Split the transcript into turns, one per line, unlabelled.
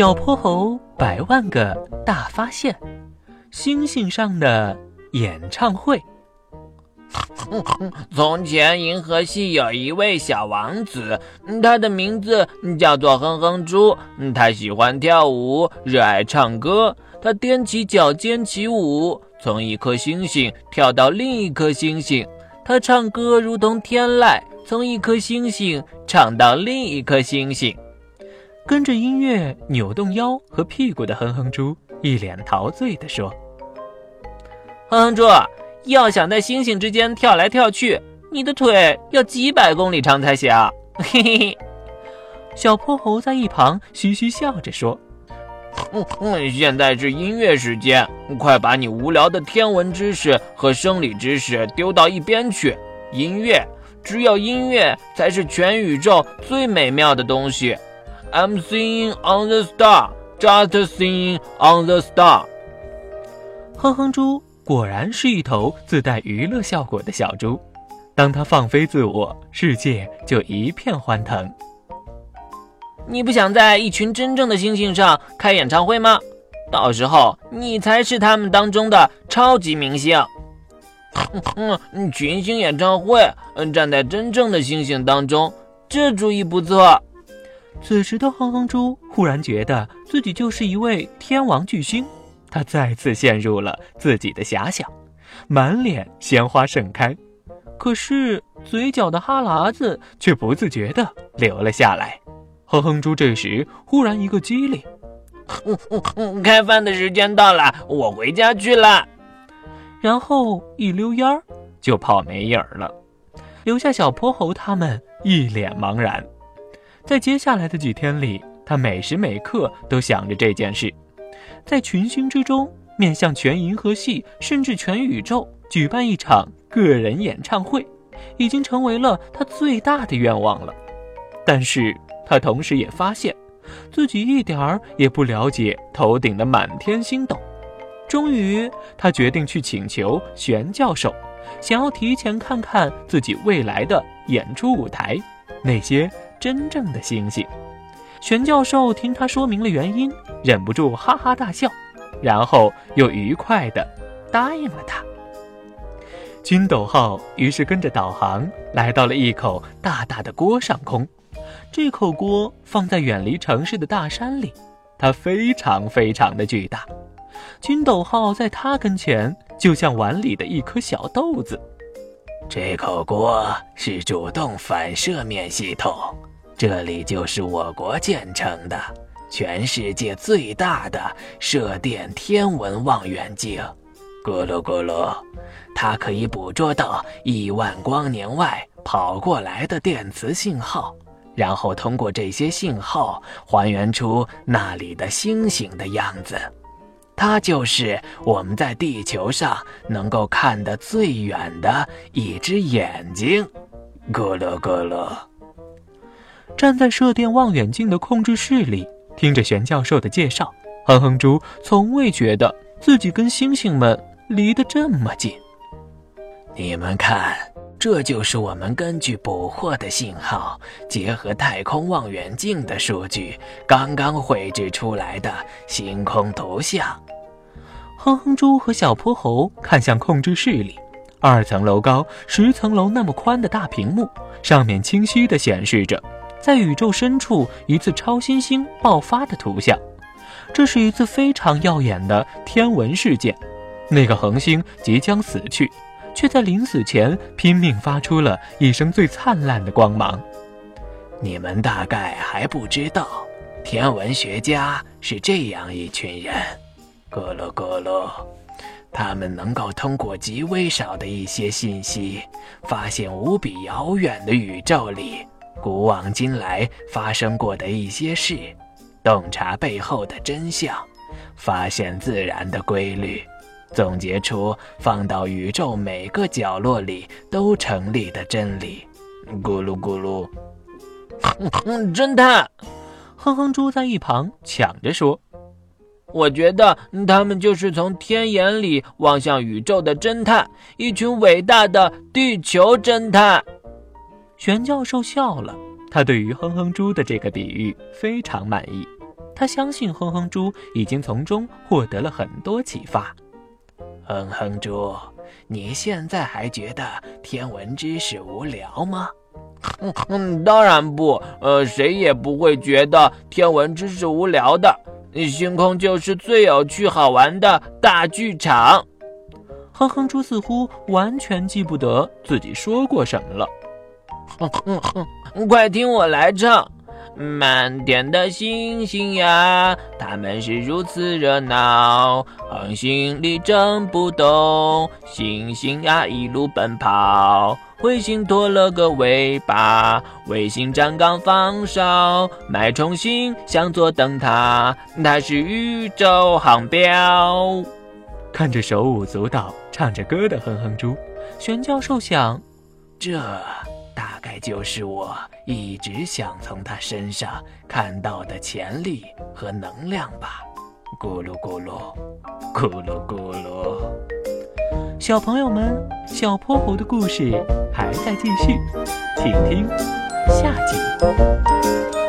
小泼猴百万个大发现，星星上的演唱会。
从前，银河系有一位小王子，他的名字叫做哼哼猪。他喜欢跳舞，热爱唱歌。他踮起脚尖起舞，从一颗星星跳到另一颗星星。他唱歌如同天籁，从一颗星星唱到另一颗星星。
跟着音乐扭动腰和屁股的哼哼猪一脸陶醉地说：“
哼哼猪。”要想在星星之间跳来跳去，你的腿要几百公里长才行。嘿嘿嘿，
小泼猴在一旁嘻嘻笑着说：“
现在是音乐时间，快把你无聊的天文知识和生理知识丢到一边去。音乐，只有音乐才是全宇宙最美妙的东西。I'm singing on the star, just singing on the star。”
哼哼猪。果然是一头自带娱乐效果的小猪，当它放飞自我，世界就一片欢腾。
你不想在一群真正的星星上开演唱会吗？到时候你才是他们当中的超级明星。嗯，群星演唱会，站在真正的星星当中，这主意不错。
此时的哼哼猪忽然觉得自己就是一位天王巨星。他再次陷入了自己的遐想，满脸鲜花盛开，可是嘴角的哈喇子却不自觉地流了下来。哼哼猪这时忽然一个机灵，
开饭的时间到了，我回家去了。
然后一溜烟儿就跑没影儿了，留下小泼猴他们一脸茫然。在接下来的几天里，他每时每刻都想着这件事。在群星之中，面向全银河系甚至全宇宙举办一场个人演唱会，已经成为了他最大的愿望了。但是他同时也发现，自己一点儿也不了解头顶的满天星斗。终于，他决定去请求玄教授，想要提前看看自己未来的演出舞台，那些真正的星星。玄教授听他说明了原因，忍不住哈哈大笑，然后又愉快地答应了他。金斗号于是跟着导航来到了一口大大的锅上空，这口锅放在远离城市的大山里，它非常非常的巨大。金斗号在它跟前就像碗里的一颗小豆子。
这口锅是主动反射面系统。这里就是我国建成的全世界最大的射电天文望远镜，咕噜咕噜，它可以捕捉到亿万光年外跑过来的电磁信号，然后通过这些信号还原出那里的星星的样子。它就是我们在地球上能够看得最远的一只眼睛，咕噜咕噜。
站在射电望远镜的控制室里，听着玄教授的介绍，哼哼猪从未觉得自己跟星星们离得这么近。
你们看，这就是我们根据捕获的信号，结合太空望远镜的数据，刚刚绘制出来的星空图像。
哼哼猪和小泼猴看向控制室里，二层楼高、十层楼那么宽的大屏幕，上面清晰地显示着。在宇宙深处，一次超新星爆发的图像。这是一次非常耀眼的天文事件。那个恒星即将死去，却在临死前拼命发出了一声最灿烂的光芒。
你们大概还不知道，天文学家是这样一群人：咕噜咕噜，他们能够通过极微少的一些信息，发现无比遥远的宇宙里。古往今来发生过的一些事，洞察背后的真相，发现自然的规律，总结出放到宇宙每个角落里都成立的真理。咕噜咕噜，
侦探，
哼哼猪在一旁抢着说：“
我觉得他们就是从天眼里望向宇宙的侦探，一群伟大的地球侦探。”
玄教授笑了，他对于哼哼猪的这个比喻非常满意，他相信哼哼猪已经从中获得了很多启发。
哼哼猪，你现在还觉得天文知识无聊吗？
嗯嗯，当然不，呃，谁也不会觉得天文知识无聊的。星空就是最有趣好玩的大剧场。
哼哼猪似乎完全记不得自己说过什么了。
哼哼哼，快听我来唱。满天的星星呀，他们是如此热闹，恒星里争不动，星星呀一路奔跑。彗星拖了个尾巴，卫星站岗放哨，脉冲星向左灯塔，它是宇宙航标。
看着手舞足蹈、唱着歌的哼哼猪，玄教授想，
这该就是我一直想从他身上看到的潜力和能量吧。咕噜咕噜，咕噜咕噜。
小朋友们，小泼猴的故事还在继续，请听下集。